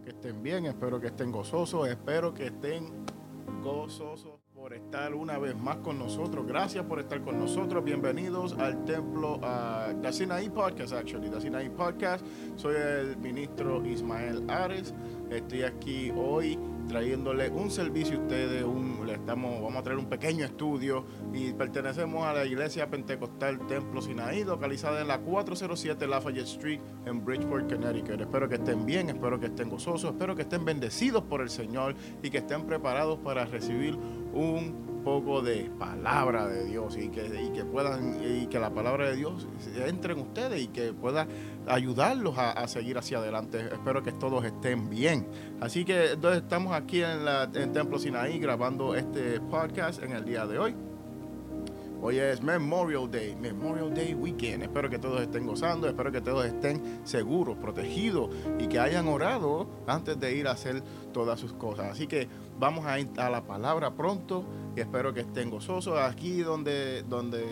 Espero que estén bien, espero que estén gozosos, espero que estén gozosos por estar una vez más con nosotros. Gracias por estar con nosotros. Bienvenidos al templo uh, The Sinaí Podcast, actually. The Sinaí Podcast. Soy el ministro Ismael Ares. Estoy aquí hoy trayéndole un servicio a ustedes, estamos, vamos a traer un pequeño estudio y pertenecemos a la Iglesia Pentecostal Templo Sinaí, localizada en la 407 Lafayette Street en Bridgeport, Connecticut. Espero que estén bien, espero que estén gozosos, espero que estén bendecidos por el Señor y que estén preparados para recibir un poco de palabra de Dios y que, y que puedan y que la palabra de Dios entre en ustedes y que pueda ayudarlos a, seguir hacia adelante. Espero que todos estén bien. Así que entonces estamos aquí en, la, en Templo Sinaí grabando este podcast en el día de hoy. Hoy es Memorial Day, Memorial Day Weekend. Espero que todos estén gozando, espero que todos estén seguros, protegidos y que hayan orado antes de ir a hacer todas sus cosas. Así que vamos a ir a la palabra pronto y espero que estén gozosos. Aquí donde, donde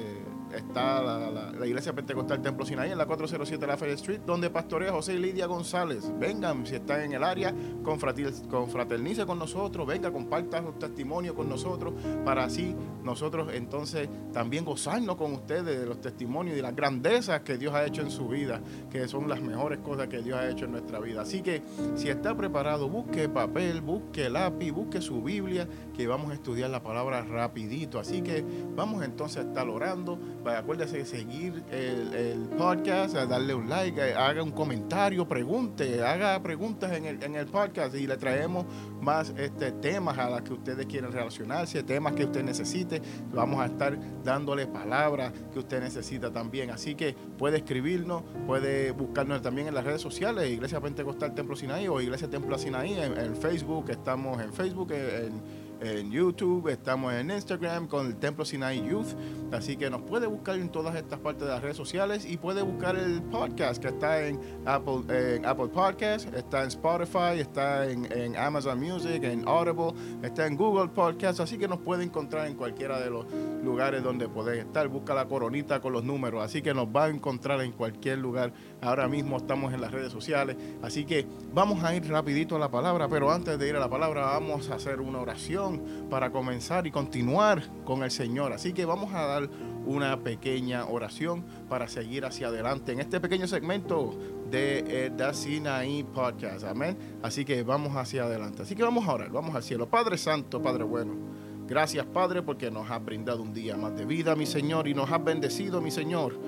está la, la, iglesia pentecostal Templo Sinaí en la 407 Lafayette Street, donde pastorea José y Lidia González. Vengan, si están en el área, confraternice con nosotros, venga, compartan su testimonio con nosotros, para así nosotros entonces también gozarnos con ustedes de los testimonios y las grandezas que Dios ha hecho en su vida, que son las mejores cosas que Dios ha hecho en nuestra vida. Así que si está preparado, busque papel, busque lápiz, busque su Biblia, que vamos a estudiar la palabra rapidito. Así que vamos entonces a estar orando acuérdese de seguir el, el, podcast, darle un like, haga un comentario, pregunte, haga preguntas en el, en el podcast y le traemos más este, temas a los que ustedes quieren relacionarse, temas que usted necesite. Vamos a estar dándole palabras que usted necesita también. Así que puede escribirnos, puede buscarnos también en las redes sociales, Iglesia Pentecostal Templo Sinaí o Iglesia Templo Sinaí en, en Facebook. Estamos en Facebook, en YouTube, estamos en Instagram con el Templo Sinai Youth, así que nos puede buscar en todas estas partes de las redes sociales y puede buscar el podcast que está en Apple, en Apple Podcast, está en Spotify, está en, en, Amazon Music, en Audible, está en Google Podcast, así que nos puede encontrar en cualquiera de los lugares donde puede estar. Busca la coronita con los números, así que nos va a encontrar en cualquier lugar. Ahora mismo estamos en las redes sociales, así que vamos a ir rapidito a la palabra, pero antes de ir a la palabra vamos a hacer una oración para comenzar y continuar con el Señor. Así que vamos a dar una pequeña oración para seguir hacia adelante en este pequeño segmento de eh, The Sinaí Podcast. Amén. Así que vamos hacia adelante. Así que vamos a orar, vamos al cielo. Padre Santo, Padre bueno. Gracias, Padre, porque nos has brindado un día más de vida, mi Señor, y nos has bendecido, mi Señor,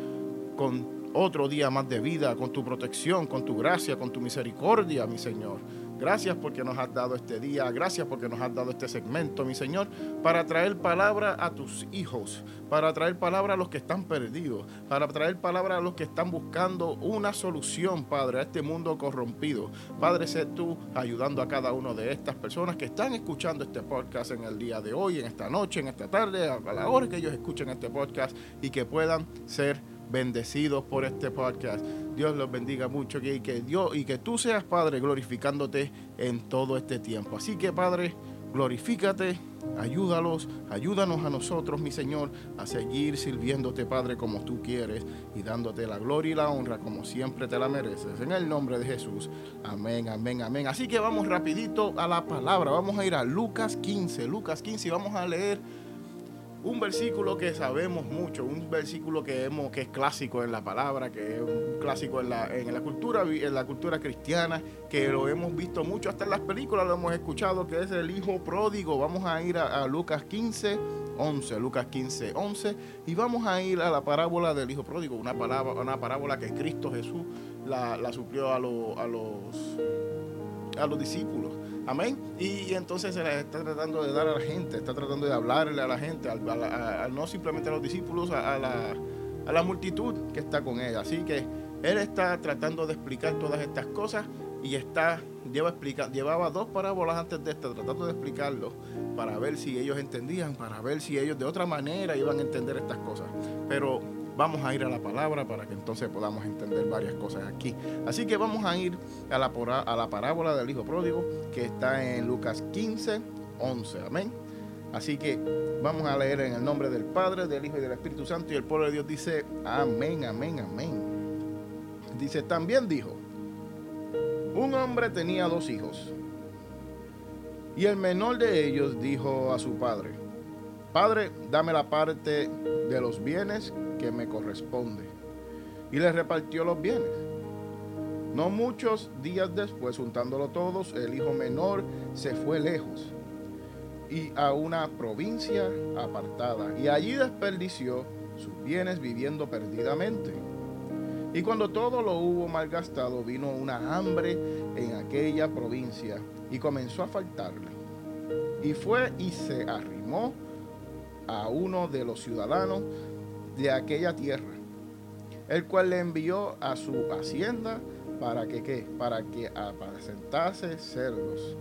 con otro día más de vida, con tu protección, con tu gracia, con tu misericordia, mi Señor. Gracias porque nos has dado este día, gracias porque nos has dado este segmento, mi Señor, para traer palabra a tus hijos, para traer palabra a los que están perdidos, para traer palabra a los que están buscando una solución, Padre, a este mundo corrompido. Padre, sé tú ayudando a cada una de estas personas que están escuchando este podcast en el día de hoy, en esta noche, en esta tarde, a la hora que ellos escuchen este podcast y que puedan ser bendecidos por este podcast. Dios los bendiga mucho y que Dios y que tú seas Padre glorificándote en todo este tiempo. Así que Padre, glorifícate, ayúdalos, ayúdanos a nosotros, mi Señor, a seguir sirviéndote, Padre, como tú quieres y dándote la gloria y la honra como siempre te la mereces. En el nombre de Jesús. Amén, amén, amén. Así que vamos rapidito a la palabra. Vamos a ir a Lucas 15, Lucas 15 y vamos a leer un versículo que sabemos mucho, un versículo que, hemos, que es clásico en la palabra, que es un clásico en la, en la cultura, en la cultura cristiana, que lo hemos visto mucho, hasta en las películas lo hemos escuchado, que es el hijo pródigo. Vamos a ir a, Lucas 15, 11, Lucas 15, 11, y vamos a ir a la parábola del hijo pródigo, una parábola que Cristo Jesús la, la suplió a, lo, a, los, a los discípulos. Amén. Y, entonces se la está tratando de dar a la gente, está tratando de hablarle a la gente, a, no simplemente a los discípulos, a, la, a la multitud que está con él. Así que él está tratando de explicar todas estas cosas y está lleva explica, llevaba dos parábolas antes de esta tratando de explicarlo para ver si ellos entendían, para ver si ellos de otra manera iban a entender estas cosas. Pero vamos a ir a la palabra para que entonces podamos entender varias cosas aquí. Así que vamos a ir a la, parábola del Hijo Pródigo que está en Lucas 15, 11. Amén. Así que vamos a leer en el nombre del Padre, del Hijo y del Espíritu Santo. Y el pueblo de Dios dice, amén, amén, amén. Dice, también dijo, Un hombre tenía dos hijos. Y el menor de ellos dijo a su padre, Padre, dame la parte de los bienes que me corresponde. Y le repartió los bienes. No muchos días después, juntándolo todos, el hijo menor se fue lejos y a una provincia apartada, y allí desperdició sus bienes viviendo perdidamente. Y cuando todo lo hubo malgastado, vino una hambre en aquella provincia y comenzó a faltarle. Y fue y se arrimó a uno de los ciudadanos de aquella tierra, el cual le envió a su hacienda para que qué, para que apacentase cerdos.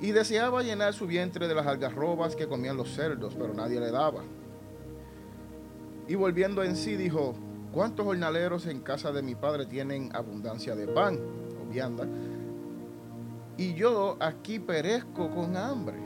Y deseaba llenar su vientre de las algarrobas que comían los cerdos, pero nadie le daba. Y volviendo en sí dijo, ¿cuántos jornaleros en casa de mi padre tienen abundancia de pan o vianda? Y yo aquí perezco con hambre.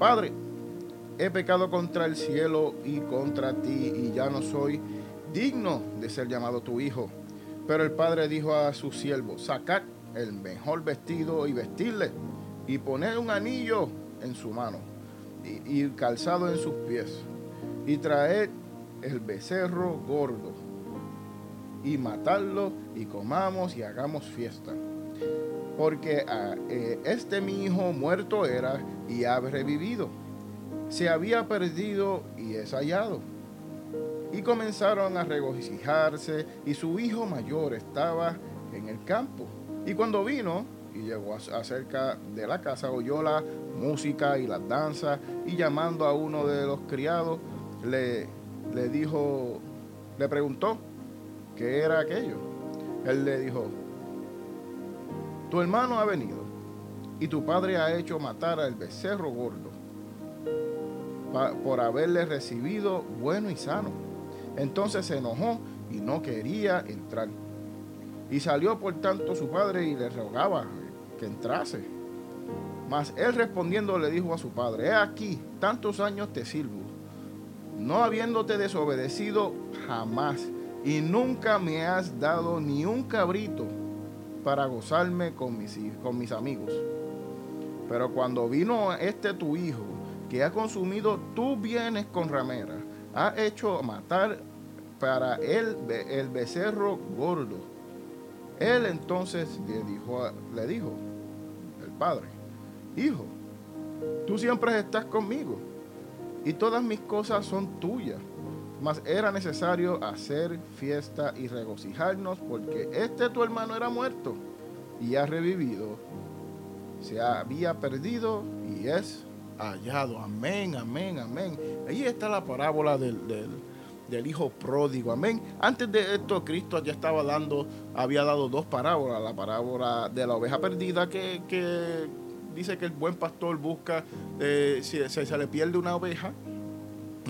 Padre, he pecado contra el cielo y contra ti y ya no soy digno de ser llamado tu hijo. Pero el padre dijo a su siervo, sacad el mejor vestido y vestirle y poner un anillo en su mano y, calzado en sus pies y traer el becerro gordo y matarlo y comamos y hagamos fiesta. Porque ah, eh, este mi hijo muerto era y ha revivido. Se había perdido y es hallado. Y comenzaron a regocijarse y su hijo mayor estaba en el campo. Y cuando vino y llegó acerca de la casa, oyó la música y las danzas y llamando a uno de los criados, le, le dijo, le preguntó qué era aquello. Él le dijo, tu hermano ha venido y tu padre ha hecho matar al becerro gordo por haberle recibido bueno y sano. Entonces se enojó y no quería entrar. Y salió por tanto su padre y le rogaba que entrase. Mas él respondiendo le dijo a su padre, he aquí, tantos años te sirvo, no habiéndote desobedecido jamás, y nunca me has dado ni un cabrito para gozarme con mis, con mis amigos. Pero cuando vino este tu hijo, que ha consumido tus bienes con ramera, ha hecho matar para él el becerro gordo él entonces le dijo, le dijo, el padre, hijo, tú siempre estás conmigo y todas mis cosas son tuyas. Mas era necesario hacer fiesta y regocijarnos porque este tu hermano era muerto y ha revivido. Se había perdido y es hallado. Amén, amén, amén. Ahí está la parábola del, del hijo pródigo. Amén. Antes de esto, Cristo ya estaba dando, había dado dos parábolas. La parábola de la oveja perdida que, dice que el buen pastor busca, eh, si se, le pierde una oveja,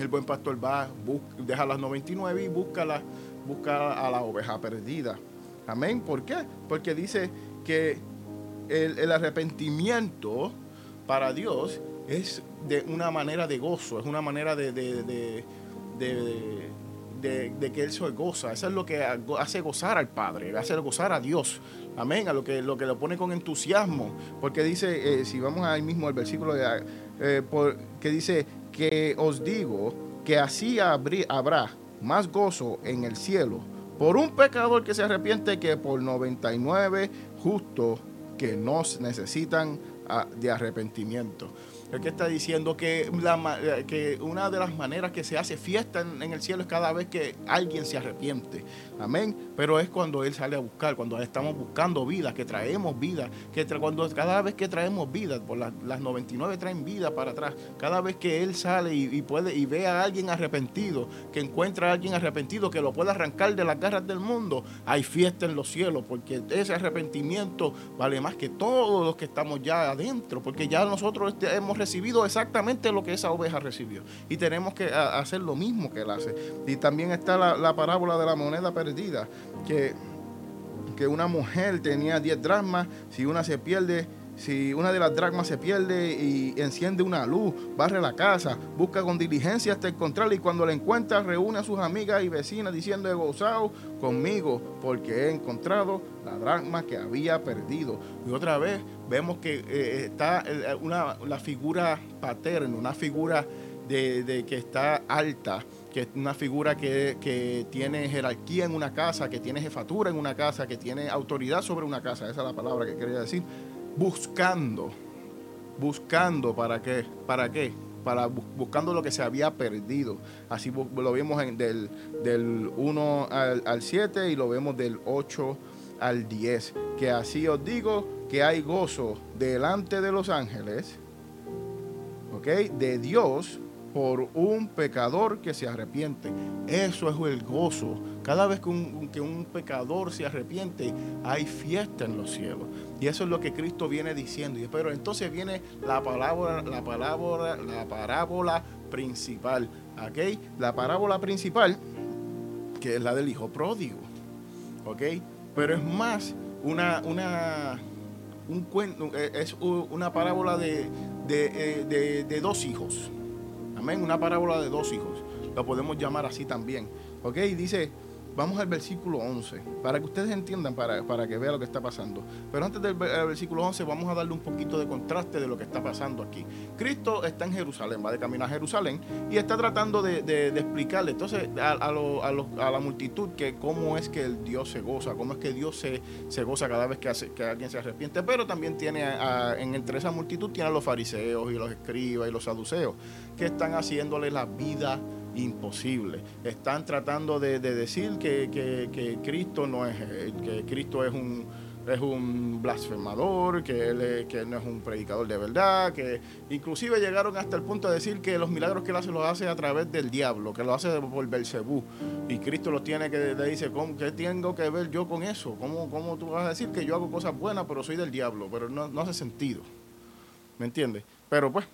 el buen pastor va, deja las 99 y busca, la, busca a la oveja perdida. Amén. ¿Por qué? Porque dice que el, arrepentimiento para Dios es de una manera de gozo, es una manera de, de, que Él se goza. Eso es lo que hace gozar al Padre, hace gozar a Dios. Amén, a lo que, lo que lo pone con entusiasmo. Porque dice, eh, si vamos ahí mismo al versículo eh, que dice, que os digo que así habrá más gozo en el cielo por un pecador que se arrepiente que por 99 justos que nos necesitan de arrepentimiento. El que está diciendo que, la, que una de las maneras que se hace fiesta en, el cielo es cada vez que alguien se arrepiente. Amén. Pero es cuando Él sale a buscar, cuando estamos buscando vida, que traemos vida, que cuando cada vez que traemos vida, por las 99 traen vida para atrás, cada vez que Él sale y, puede y ve a alguien arrepentido, que encuentra a alguien arrepentido, que lo pueda arrancar de las garras del mundo, hay fiesta en los cielos, porque ese arrepentimiento vale más que todos los que estamos ya adentro, porque ya nosotros este, hemos recibido exactamente lo que esa oveja recibió. Y tenemos que hacer lo mismo que él hace. Y también está la, parábola de la moneda perdida, que, que una mujer tenía 10 dracmas, si una se pierde, si una de las dracmas se pierde y enciende una luz, barre la casa, busca con diligencia hasta encontrarla y cuando la encuentra reúne a sus amigas y vecinas diciendo he gozado conmigo porque he encontrado la dracma que había perdido. Y otra vez vemos que eh, está eh, una, la figura paterna, una figura de, que está alta, que es una figura que, que, tiene jerarquía en una casa, que tiene jefatura en una casa, que tiene autoridad sobre una casa, esa es la palabra que quería decir buscando, buscando para qué, para qué, para buscando lo que se había perdido. Así lo vimos en del, del 1 al, 7 y lo vemos del 8 al 10. Que así os digo que hay gozo delante de los ángeles, ¿ok? De Dios por un pecador que se arrepiente. Eso es el gozo. Cada vez que un, pecador se arrepiente, hay fiesta en los cielos. Y eso es lo que Cristo viene diciendo. Pero entonces viene la palabra, la palabra, la parábola principal. ¿Ok? La parábola principal, que es la del hijo pródigo. ¿Ok? Pero es más una, una, un cuento, es una parábola de, de, de, de dos hijos. Amén. Una parábola de dos hijos. Lo podemos llamar así también. ¿Ok? Dice, vamos al versículo 11, para que ustedes entiendan, para, para que vean lo que está pasando. Pero antes del versículo 11, vamos a darle un poquito de contraste de lo que está pasando aquí. Cristo está en Jerusalén, va de camino a Jerusalén y está tratando de, explicarle entonces a, a, la multitud que cómo es que el Dios se goza, cómo es que Dios se, se goza cada vez que, hace, que alguien se arrepiente. Pero también tiene, en entre esa multitud, tiene a los fariseos y los escribas y los saduceos que están haciéndole la vida imposible. Están tratando de, decir que, Cristo no es, que Cristo es un, es un blasfemador, que él, que no es un predicador de verdad, que inclusive llegaron hasta el punto de decir que los milagros que él hace los hace a través del diablo, que lo hace por Belcebú. Y Cristo los tiene que le dice, ¿qué tengo que ver yo con eso? ¿Cómo, ¿Cómo tú vas a decir que yo hago cosas buenas pero soy del diablo? Pero no, no hace sentido. ¿Me entiendes? Pero pues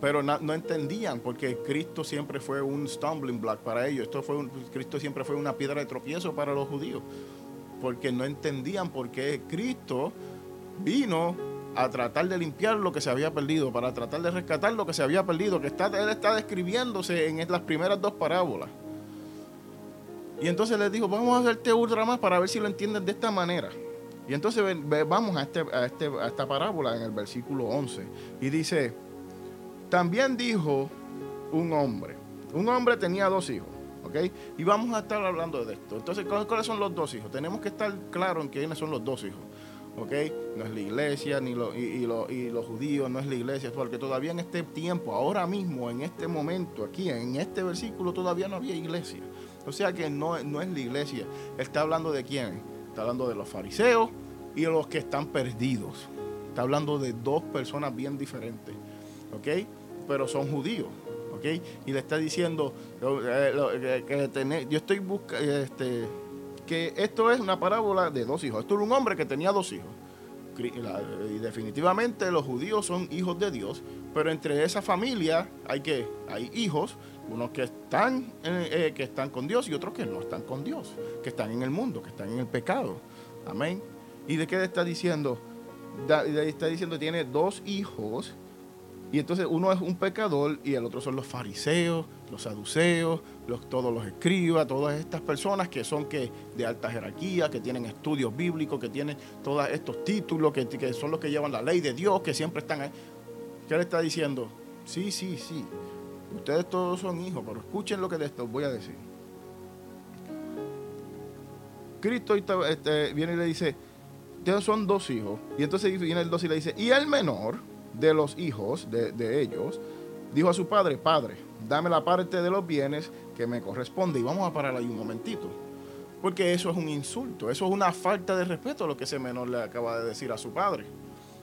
pero no, entendían porque Cristo siempre fue un stumbling block para ellos. Esto fue Cristo siempre fue una piedra de tropiezo para los judíos, porque no entendían por qué Cristo vino a tratar de limpiar lo que se había perdido, para tratar de rescatar lo que se había perdido, que está, él está describiéndose en las primeras dos parábolas. Y entonces les dijo, vamos a hacerte ultra más para ver si lo entienden de esta manera. Y entonces vamos a, este, a, este, a esta parábola en el versículo 11. Y dice, también dijo un hombre. Un hombre tenía dos hijos. ¿ok? Y vamos a estar hablando de esto. Entonces, ¿cuáles son los dos hijos? Tenemos que estar claros en quiénes son los dos hijos. ¿ok? No es la iglesia, ni y, los judíos, no es la iglesia, porque todavía en este tiempo, ahora mismo, en este momento, aquí, en este versículo, todavía no había iglesia. O sea que no, no es la iglesia. está hablando de quién? Está hablando de los fariseos y de los que están perdidos. Está hablando de dos personas bien diferentes. ¿Ok? Pero son judíos. ¿ok? Y le está diciendo eh, que yo estoy buscando, este, que esto es una parábola de dos hijos. Esto era un hombre que tenía dos hijos. Y definitivamente los judíos son hijos de Dios, pero entre esa familia hay que hay hijos, unos que están eh, que están con Dios y otros que no están con Dios, que están en el mundo, que están en el pecado. Amén. ¿Y de qué le está diciendo? está diciendo tiene dos hijos y entonces uno es un pecador y el otro son los fariseos, los saduceos, los, todos los escribas, todas estas personas que son que de alta jerarquía, que tienen estudios bíblicos, que tienen todos estos títulos, que, que son los que llevan la ley de Dios, que siempre están ahí. ¿Qué le está diciendo? Sí, sí, sí. Ustedes todos son hijos, pero escuchen lo que les voy a decir. Cristo este, viene y le dice, son dos hijos. Y entonces viene el dos y le dice, y el menor de los hijos de, de ellos dijo a su padre, padre, dame la parte de los bienes que me corresponde. Y vamos a parar ahí un momentito. Porque eso es un insulto, eso es una falta de respeto a lo que ese menor le acaba de decir a su padre.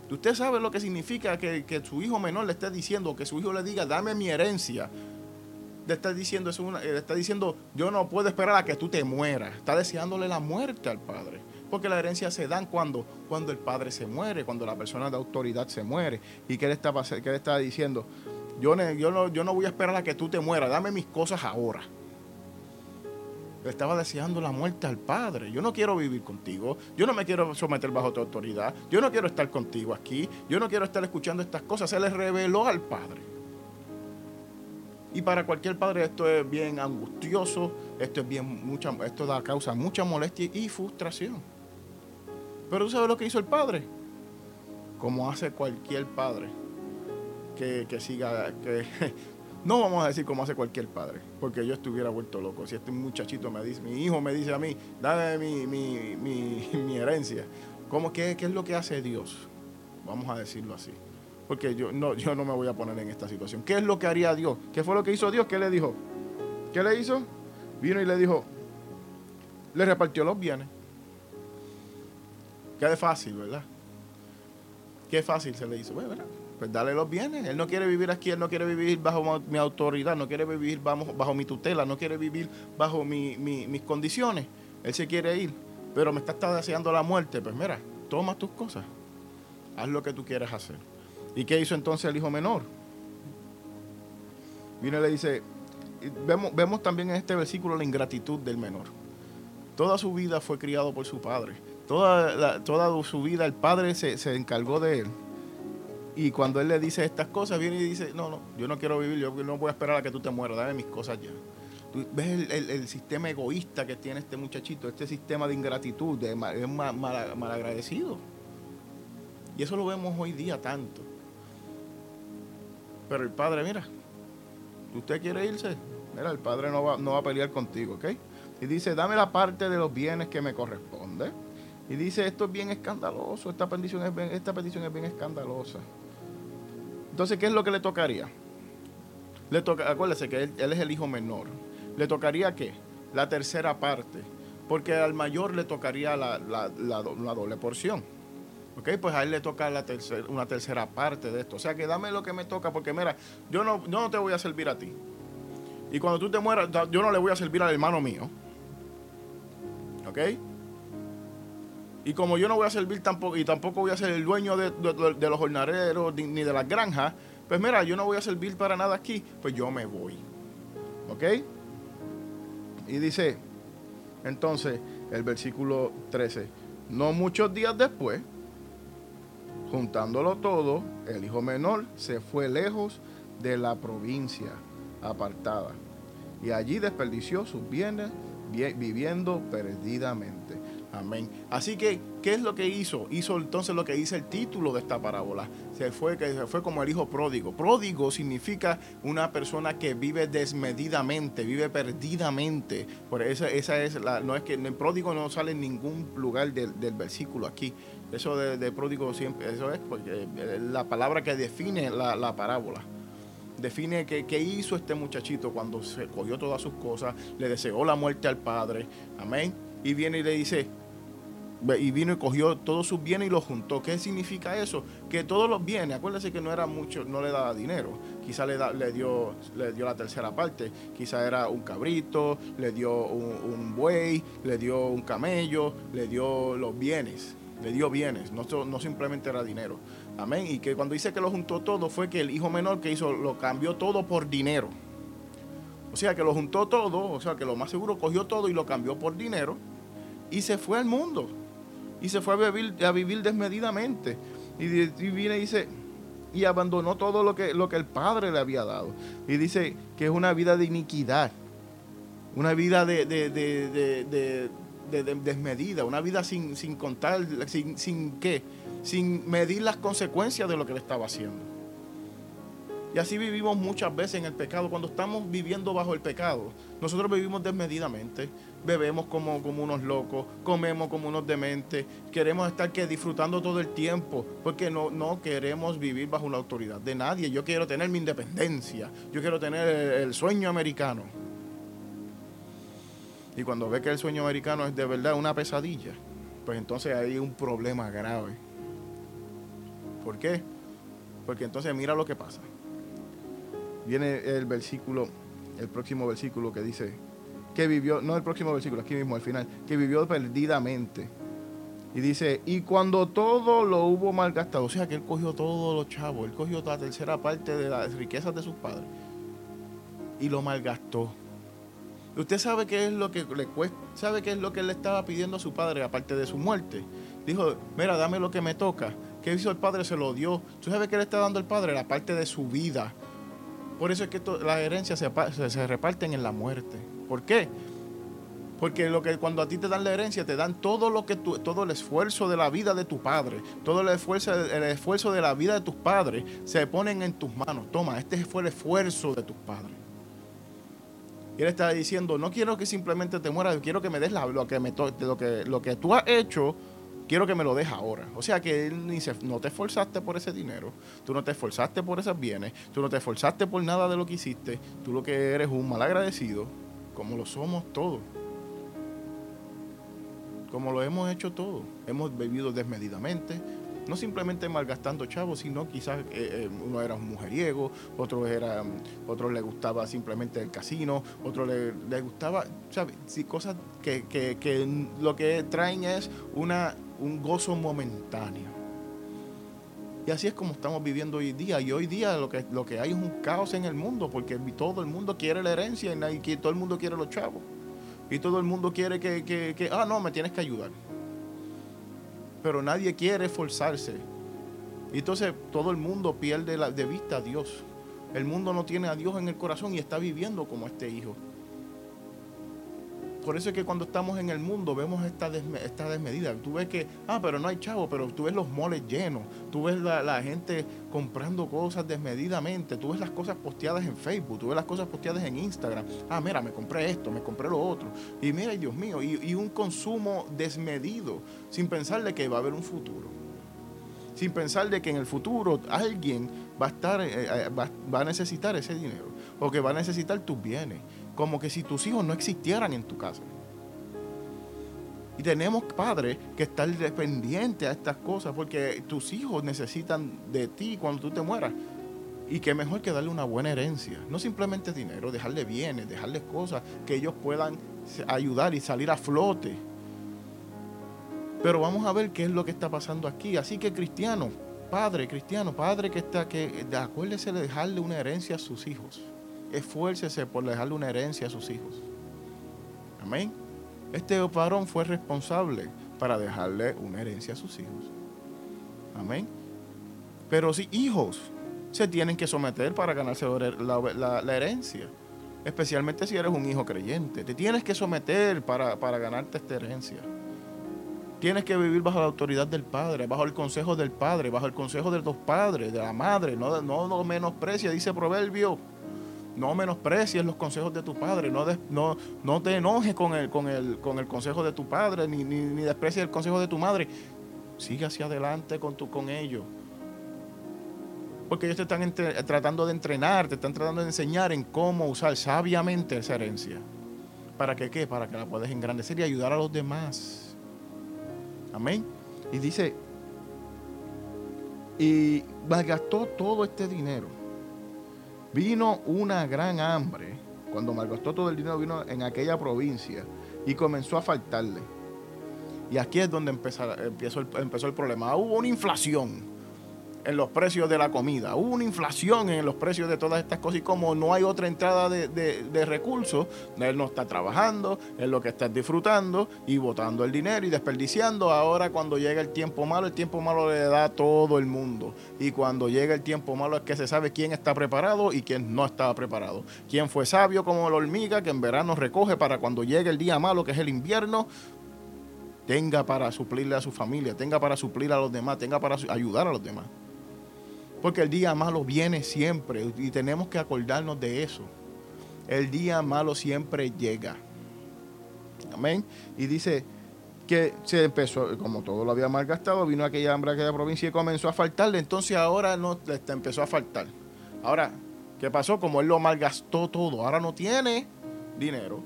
Usted sabe lo que significa que, su hijo menor le esté diciendo, que su hijo le diga, dame mi herencia. Le está diciendo, es le está diciendo, yo no puedo esperar a que tú te mueras. Está deseándole la muerte al padre. Porque la herencia se dan cuando, cuando el padre se muere, cuando la persona de autoridad se muere. ¿Y qué le está, qué le está diciendo? Yo, yo, no, yo no voy a esperar a que tú te mueras, dame mis cosas ahora. Le estaba deseando la muerte al Padre. Yo no quiero vivir contigo. Yo no me quiero someter bajo tu autoridad. Yo no quiero estar contigo aquí. Yo no quiero estar escuchando estas cosas. Se le reveló al Padre. Y para cualquier padre esto es bien angustioso, esto es bien mucha, esto da causa mucha molestia y frustración. Pero tú sabes lo que hizo el padre, como hace cualquier padre que, que siga, que no vamos a decir como hace cualquier padre, porque yo estuviera vuelto loco. Si este muchachito me dice, mi hijo me dice a mí, dame mi, mi, mi, mi herencia, ¿cómo, qué, ¿qué es lo que hace Dios? Vamos a decirlo así. Porque yo no, yo no me voy a poner en esta situación. ¿Qué es lo que haría Dios? ¿Qué fue lo que hizo Dios? ¿Qué le dijo? ¿Qué le hizo? Vino y le dijo, le repartió los bienes. Qué fácil, ¿verdad? Qué fácil se le hizo. Bueno, ¿verdad? pues dale los bienes. Él no quiere vivir aquí, él no quiere vivir bajo mi autoridad, no quiere vivir bajo, mi tutela, no quiere vivir bajo mis condiciones. Él se quiere ir, pero me está, deseando la muerte. Pues mira, toma tus cosas, haz lo que tú quieres hacer. ¿Y qué hizo entonces el hijo menor? Viene y le dice, vemos, vemos también en este versículo la ingratitud del menor. Toda su vida fue criado por su padre. Toda, toda su vida el padre se, se encargó de él y cuando él le dice estas cosas, viene y dice, no, no, yo no quiero vivir, yo no voy a esperar a que tú te mueras, dame mis cosas ya. Ves el, sistema egoísta que tiene este muchachito, este sistema de ingratitud, de es mal, mal, agradecido. Y eso lo vemos hoy día tanto. Pero el padre, mira, usted quiere irse, mira, el padre no va, no va a pelear contigo, ¿ok? Y dice, dame la parte de los bienes que me corresponde. Y dice, esto es bien escandaloso, esta petición es esta petición es bien escandalosa. Entonces, ¿qué es lo que le tocaría? Le toca, acuérdese que él, es el hijo menor. ¿Le tocaría qué? La tercera parte. Porque al mayor le tocaría la, doble porción. ¿Ok? Pues a él le toca la una tercera parte de esto. O sea que dame lo que me toca, porque mira, yo no, no te voy a servir a ti. Y cuando tú te mueras, yo no le voy a servir al hermano mío. ¿Ok? Y como yo no voy a servir tampoco, y tampoco voy a ser el dueño de, los jornaleros ni de las granjas, pues mira, yo no voy a servir para nada aquí, pues yo me voy. ¿Ok? Y dice, entonces, el versículo 13, no muchos días después, juntándolo todo, el hijo menor se fue lejos de la provincia apartada y allí desperdició sus bienes viviendo perdidamente. Amén. Así que, ¿qué es lo que hizo? Hizo entonces lo que dice el título de esta parábola. Se fue, que se fue como el hijo pródigo. Pródigo significa una persona que vive desmedidamente, vive perdidamente. Por eso esa es la, no es que el pródigo no sale en ningún lugar del, versículo aquí. Eso de, pródigo siempre, eso es porque la palabra que define la, parábola define qué, hizo este muchachito cuando se cogió todas sus cosas, le deseó la muerte al padre. Amén. Y viene y le dice, y vino y cogió todos sus bienes y los juntó. ¿Qué significa eso? Que todos los bienes, acuérdense que no era mucho, no le daba dinero. Quizá le, le, dio, le dio la tercera parte. Quizá era un cabrito, le dio un, buey, le dio un camello, le dio los bienes. Le dio bienes, no, no simplemente era dinero. Amén. Y que cuando dice que lo juntó todo fue que el hijo menor que hizo lo cambió todo por dinero. O sea que lo juntó todo, o sea que lo más seguro cogió todo y lo cambió por dinero y se fue al mundo y se fue a vivir, a vivir desmedidamente. Y, viene y dice, y abandonó todo lo que, lo que el Padre le había dado. Y dice que es una vida de iniquidad, una vida de, desmedida, una vida sin, sin contar, sin, sin qué, sin medir las consecuencias de lo que le estaba haciendo. Y así vivimos muchas veces en el pecado. Cuando estamos viviendo bajo el pecado, nosotros vivimos desmedidamente. Bebemos como, como unos locos, comemos como unos dementes. Queremos estar que disfrutando todo el tiempo porque no, no queremos vivir bajo la autoridad de nadie. Yo quiero tener mi independencia. Yo quiero tener el, sueño americano. Y cuando ve que el sueño americano es de verdad una pesadilla, pues entonces hay un problema grave. ¿Por qué? Porque entonces mira lo que pasa viene el versículo, el próximo versículo que dice, que vivió, no el próximo versículo, aquí mismo al final, que vivió perdidamente. Y dice, y cuando todo lo hubo malgastado, o sea que él cogió todos los chavos, él cogió la tercera parte de las riquezas de sus padres y lo malgastó. Usted sabe qué es lo que le cuesta, sabe qué es lo que le estaba pidiendo a su padre aparte de su muerte. Dijo, mira, dame lo que me toca. ¿Qué hizo el padre? Se lo dio. ¿Tú sabes qué le está dando el padre? La parte de su vida, por eso es que las herencias se, reparten en la muerte. ¿Por qué? Porque lo que cuando a ti te dan la herencia, te dan todo lo que todo el esfuerzo de la vida de tu padre, todo el esfuerzo, el esfuerzo de la vida de tus padres, se ponen en tus manos. Toma, este fue el esfuerzo de tus padres. Y él está diciendo, no quiero que simplemente te mueras, quiero que me des lo que me lo que, lo que tú has hecho quiero que me lo dejes ahora. O sea que él ni no te esforzaste por ese dinero, tú no te esforzaste por esos bienes, tú no te esforzaste por nada de lo que hiciste, tú lo que eres un mal agradecido, como lo somos todos. Como lo hemos hecho todos. Hemos vivido desmedidamente, no simplemente malgastando chavos, sino quizás eh, eh, uno era un mujeriego, otro era, otro le gustaba simplemente el casino, otro le, gustaba, ¿sabes? Sí, cosas que, que, que lo que traen es una un gozo momentáneo. Y así es como estamos viviendo hoy día. Y hoy día lo que, lo que hay es un caos en el mundo, porque todo el mundo quiere la herencia y todo el mundo quiere los chavos. Y todo el mundo quiere que, que, ah, no, me tienes que ayudar. Pero nadie quiere esforzarse. Y entonces todo el mundo pierde de vista a Dios. El mundo no tiene a Dios en el corazón y está viviendo como este hijo. Por eso es que cuando estamos en el mundo vemos esta, esta desmedida. Tú ves que, ah, pero no hay chavo, pero tú ves los moles llenos, tú ves la, gente comprando cosas desmedidamente, tú ves las cosas posteadas en Facebook, tú ves las cosas posteadas en Instagram. Ah, mira, me compré esto, me compré lo otro. Y mira, Dios mío, y, un consumo desmedido, sin pensar de que va a haber un futuro. Sin pensar de que en el futuro alguien va a estar, eh, eh, va a necesitar ese dinero o que va a necesitar tus bienes como que si tus hijos no existieran en tu casa. Y tenemos padres que estar dependientes a estas cosas porque tus hijos necesitan de ti cuando tú te mueras. Y qué mejor que darle una buena herencia. No simplemente dinero, dejarle bienes, dejarles cosas que ellos puedan ayudar y salir a flote. Pero vamos a ver qué es lo que está pasando aquí. Así que cristiano, padre, cristiano, padre que está, que acuérdese de dejarle una herencia a sus hijos esfuércese por dejarle una herencia a sus hijos. Amén. Este varón fue responsable para dejarle una herencia a sus hijos. Amén. Pero si hijos se tienen que someter para ganarse la, herencia, especialmente si eres un hijo creyente, te tienes que someter para, ganarte esta herencia. Tienes que vivir bajo la autoridad del Padre, bajo el consejo del Padre, bajo el consejo de los padres, de la madre. No, no, no menosprecia, dice Proverbio no menosprecies los consejos de tu padre, no, no, no te enojes con el, con, el, con el consejo de tu padre, ni, ni, desprecies el consejo de tu madre. Sigue hacia adelante con, tu, con ellos. Porque ellos te están tratando de entrenar, te están tratando de enseñar en cómo usar sabiamente esa herencia. ¿Para que qué? Para que la puedas engrandecer y ayudar a los demás. Amén. Y dice, y malgastó todo este dinero Vino una gran hambre cuando malgastó todo el dinero, vino en aquella provincia y comenzó a faltarle. Y aquí es donde empezó, empezó, el, empezó el problema. Hubo una inflación en los precios de la comida. Hubo una inflación en los precios de todas estas cosas y como no hay otra entrada de, recursos, él no está trabajando, él lo que está disfrutando y botando el dinero y desperdiciando. Ahora cuando llega el tiempo malo, el tiempo malo le da a todo el mundo. Y cuando llega el tiempo malo es que se sabe quién está preparado y quién no estaba preparado. Quién fue sabio como la hormiga que en verano recoge para cuando llegue el día malo, que es el invierno, tenga para suplirle a su familia, tenga para suplir a los demás, tenga para ayudar a los demás. Porque el día malo viene siempre y tenemos que acordarnos de eso. El día malo siempre llega. Amén. Y dice que se empezó, como todo lo había malgastado, vino aquella hambre a aquella provincia y comenzó a faltarle. Entonces ahora no empezó a faltar. Ahora, ¿qué pasó? Como él lo malgastó todo, ahora no tiene dinero.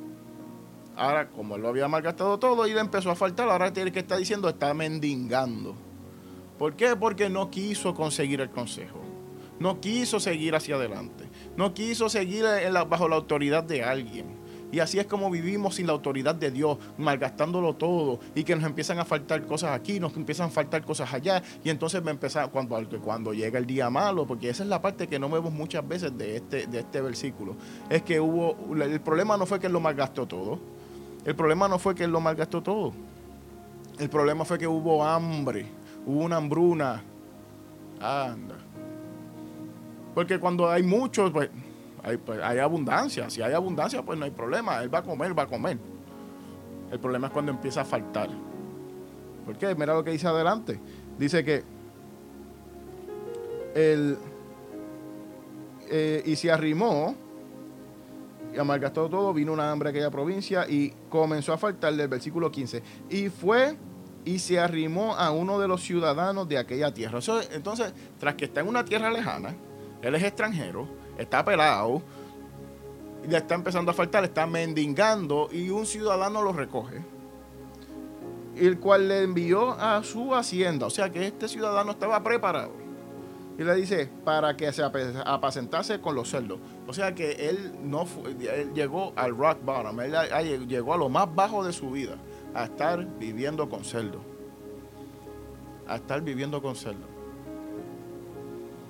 Ahora, como él lo había malgastado todo y le empezó a faltar, ahora tiene que estar diciendo, está mendigando. ¿Por qué? Porque no quiso conseguir el consejo. No quiso seguir hacia adelante. No quiso seguir bajo la autoridad de alguien. Y así es como vivimos sin la autoridad de Dios, malgastándolo todo y que nos empiezan a faltar cosas aquí, nos empiezan a faltar cosas allá. Y entonces me empieza, cuando, cuando llega el día malo, porque esa es la parte que no vemos muchas veces de este, de este versículo, es que hubo, el problema no fue que él lo malgastó todo, el problema no fue que él lo malgastó todo, el problema fue que hubo hambre hubo una hambruna. Anda. Porque cuando hay muchos, pues hay, pues hay, abundancia. Si hay abundancia, pues no hay problema. Él va a comer, va a comer. El problema es cuando empieza a faltar. ¿Por qué? Mira lo que dice adelante. Dice que el, eh, y se arrimó y amalgastó todo, vino una hambre a aquella provincia y comenzó a faltarle el versículo 15. Y fue y se arrimó a uno de los ciudadanos de aquella tierra. entonces, tras que está en una tierra lejana, él es extranjero, está pelado, le está empezando a faltar, está mendigando y un ciudadano lo recoge, el cual le envió a su hacienda. O sea que este ciudadano estaba preparado. Y le dice, para que se apacentase con los cerdos. O sea que él no él llegó al rock bottom, él llegó a lo más bajo de su vida a estar viviendo con cerdo. A estar viviendo con cerdo.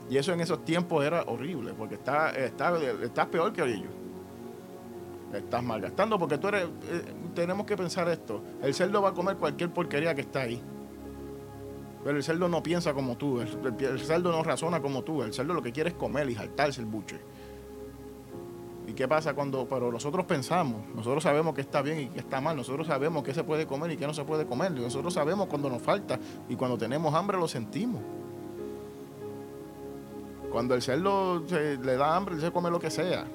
Y eso en esos tiempos era horrible, porque está, está, estás peor que ellos. Estás malgastando, porque tú eres. Eh, tenemos que pensar esto: el cerdo va a comer cualquier porquería que está ahí. Pero el cerdo no piensa como tú, el, el cerdo no razona como tú, el cerdo lo que quiere es comer y saltarse el buche. ¿Y qué pasa cuando, pero nosotros pensamos, nosotros sabemos que está bien y que está mal, nosotros sabemos qué se puede comer y qué no se puede comer, nosotros sabemos cuando nos falta y cuando tenemos hambre lo sentimos. Cuando el cerdo le da hambre, él se come lo que sea,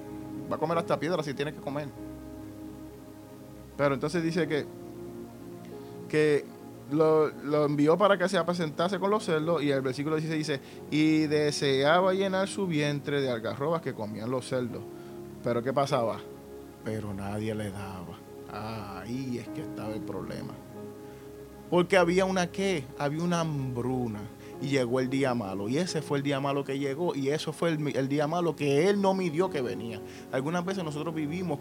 va a comer hasta piedra si tiene que comer. Pero entonces dice que, que lo, lo, envió para que se apacentase con los cerdos y el versículo 16 dice, y deseaba llenar su vientre de algarrobas que comían los cerdos pero ¿qué pasaba? Pero nadie le daba. ahí es que estaba el problema. Porque había una qué? Había una hambruna. Y llegó el día malo. Y ese fue el día malo que llegó. Y eso fue el, día malo que Él no midió que venía. Algunas veces nosotros vivimos,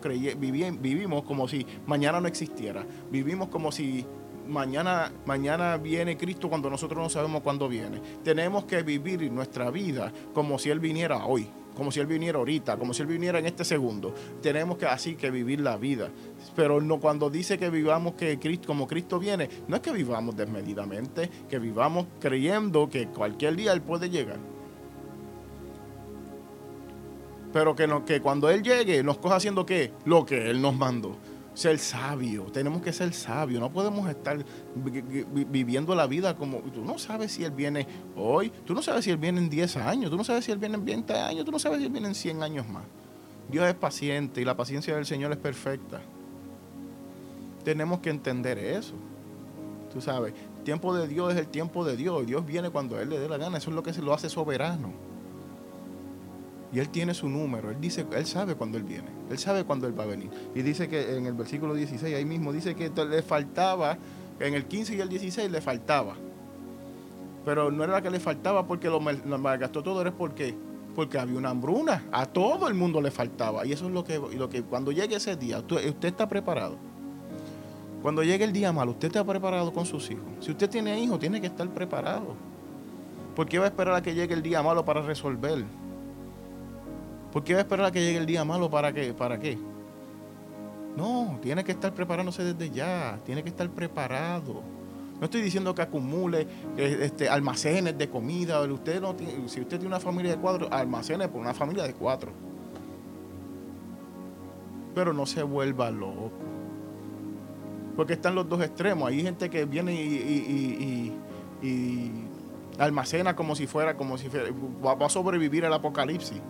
vivimos como si mañana no existiera. Vivimos como si mañana, mañana viene Cristo cuando nosotros no sabemos cuándo viene. Tenemos que vivir nuestra vida como si Él viniera hoy como si Él viniera ahorita, como si Él viniera en este segundo. Tenemos que así que vivir la vida. Pero no, cuando dice que vivamos que Cristo, como Cristo viene, no es que vivamos desmedidamente, que vivamos creyendo que cualquier día Él puede llegar. Pero que, no, que cuando Él llegue nos coja haciendo qué? Lo que Él nos mandó ser sabio, tenemos que ser sabios, no podemos estar viviendo la vida como tú no sabes si Él viene hoy, tú no sabes si Él viene en 10 años, tú no sabes si Él viene en 20 años, tú no sabes si Él viene en 100 años más. Dios es paciente y la paciencia del Señor es perfecta. Tenemos que entender eso. Tú sabes, el tiempo de Dios es el tiempo de Dios. Dios viene cuando Él le dé la gana. Eso es lo que se lo hace soberano. Y Él tiene su número. Él dice, Él sabe cuándo Él viene. Él sabe cuándo Él va a venir. Y dice que en el versículo 16, ahí mismo, dice que le faltaba, en el 15 y el 16 le faltaba. Pero no era que le faltaba porque lo, malgastó todo, era porque, porque había una hambruna. A todo el mundo le faltaba. Y eso es lo que, lo que cuando llegue ese día, usted, usted está preparado. Cuando llegue el día malo, usted está preparado con sus hijos. Si usted tiene hijos, tiene que estar preparado. ¿Por qué va a esperar a que llegue el día malo para resolver? ¿Por qué va a esperar a que llegue el día malo para qué? ¿Para qué? No, tiene que estar preparándose desde ya, tiene que estar preparado. No estoy diciendo que acumule este, almacenes de comida. Usted no si usted tiene una familia de cuatro, almacene por una familia de cuatro. Pero no se vuelva loco. Porque están los dos extremos. Hay gente que viene y Almacena como si fuera, como si va a sobrevivir el apocalipsis.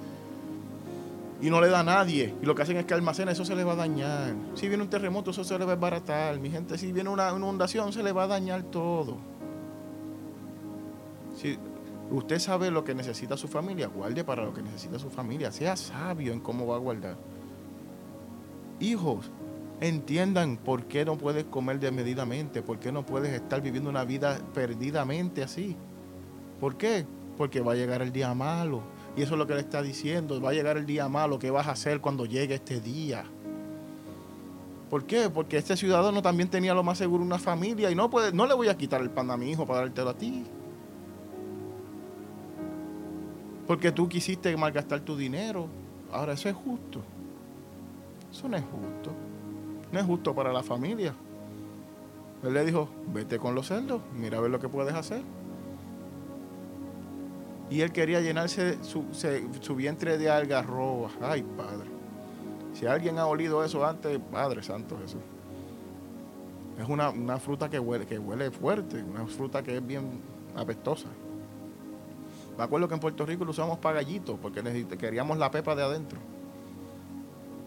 Y no le da a nadie. Y lo que hacen es que almacena, eso se le va a dañar. Si viene un terremoto, eso se le va a baratar. Mi gente, si viene una inundación, se le va a dañar todo. Si usted sabe lo que necesita su familia, guarde para lo que necesita su familia. Sea sabio en cómo va a guardar. Hijos, entiendan por qué no puedes comer desmedidamente, por qué no puedes estar viviendo una vida perdidamente así. ¿Por qué? Porque va a llegar el día malo. Y eso es lo que le está diciendo. Va a llegar el día malo. ¿Qué vas a hacer cuando llegue este día? ¿Por qué? Porque este ciudadano también tenía lo más seguro una familia y no, puede, no le voy a quitar el pan a mi hijo para dártelo a ti. Porque tú quisiste malgastar tu dinero. Ahora eso es justo. Eso no es justo. No es justo para la familia. Él le dijo, vete con los cerdos, mira a ver lo que puedes hacer. Y él quería llenarse su, vientre de algarrobas. Ay, Padre. Si alguien ha olido eso antes, Padre Santo Jesús. Es una, fruta que huele, fuerte, una fruta que es bien apestosa. Me acuerdo que en Puerto Rico lo usamos para gallitos, porque queríamos la pepa de adentro.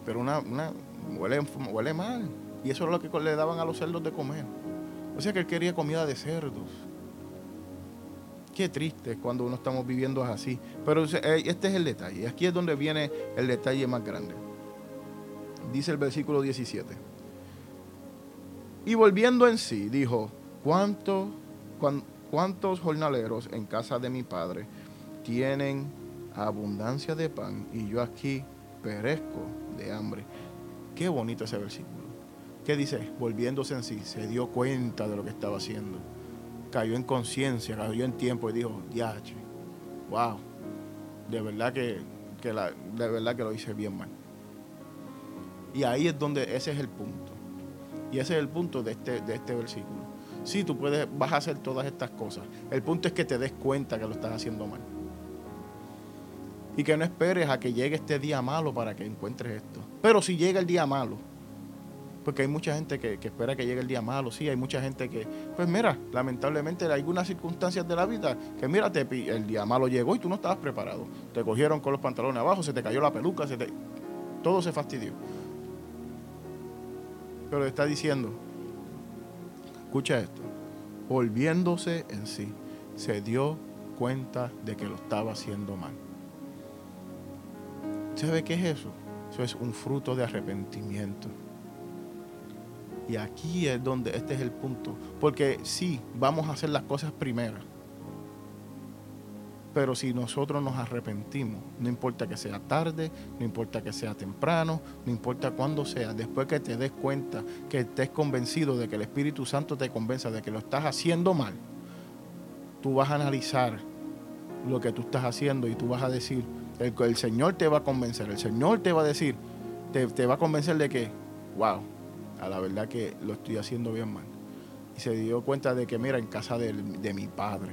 Pero una, una huele, huele mal. Y eso es lo que le daban a los cerdos de comer. O sea que él quería comida de cerdos. Qué triste cuando uno estamos viviendo así. Pero eh, este es el detalle. Aquí es donde viene el detalle más grande. Dice el versículo 17. Y volviendo en sí, dijo, ¿cuánto, ¿cuántos jornaleros en casa de mi padre tienen abundancia de pan y yo aquí perezco de hambre? Qué bonito ese versículo. ¿Qué dice? Volviéndose en sí, se dio cuenta de lo que estaba haciendo cayó en conciencia, cayó en tiempo y dijo, ya, wow, de verdad que, la, de verdad que lo hice bien mal. Y ahí es donde ese es el punto. Y ese es el punto de este, de este versículo. Sí, tú puedes, vas a hacer todas estas cosas. El punto es que te des cuenta que lo estás haciendo mal. Y que no esperes a que llegue este día malo para que encuentres esto. Pero si llega el día malo, porque hay mucha gente que, espera que llegue el día malo, sí, hay mucha gente que, pues mira, lamentablemente hay algunas circunstancias de la vida que mira, el día malo llegó y tú no estabas preparado. Te cogieron con los pantalones abajo, se te cayó la peluca, se te, todo se fastidió. Pero está diciendo, escucha esto, volviéndose en sí, se dio cuenta de que lo estaba haciendo mal. ¿Sabe qué es eso? Eso es un fruto de arrepentimiento. Y aquí es donde este es el punto. Porque sí, vamos a hacer las cosas primeras. Pero si nosotros nos arrepentimos, no importa que sea tarde, no importa que sea temprano, no importa cuándo sea, después que te des cuenta, que estés convencido de que el Espíritu Santo te convenza de que lo estás haciendo mal, tú vas a analizar lo que tú estás haciendo y tú vas a decir, el, el Señor te va a convencer, el Señor te va a decir, te, te va a convencer de que, wow, a la verdad que lo estoy haciendo bien mal. Y se dio cuenta de que, mira, en casa de, mi padre,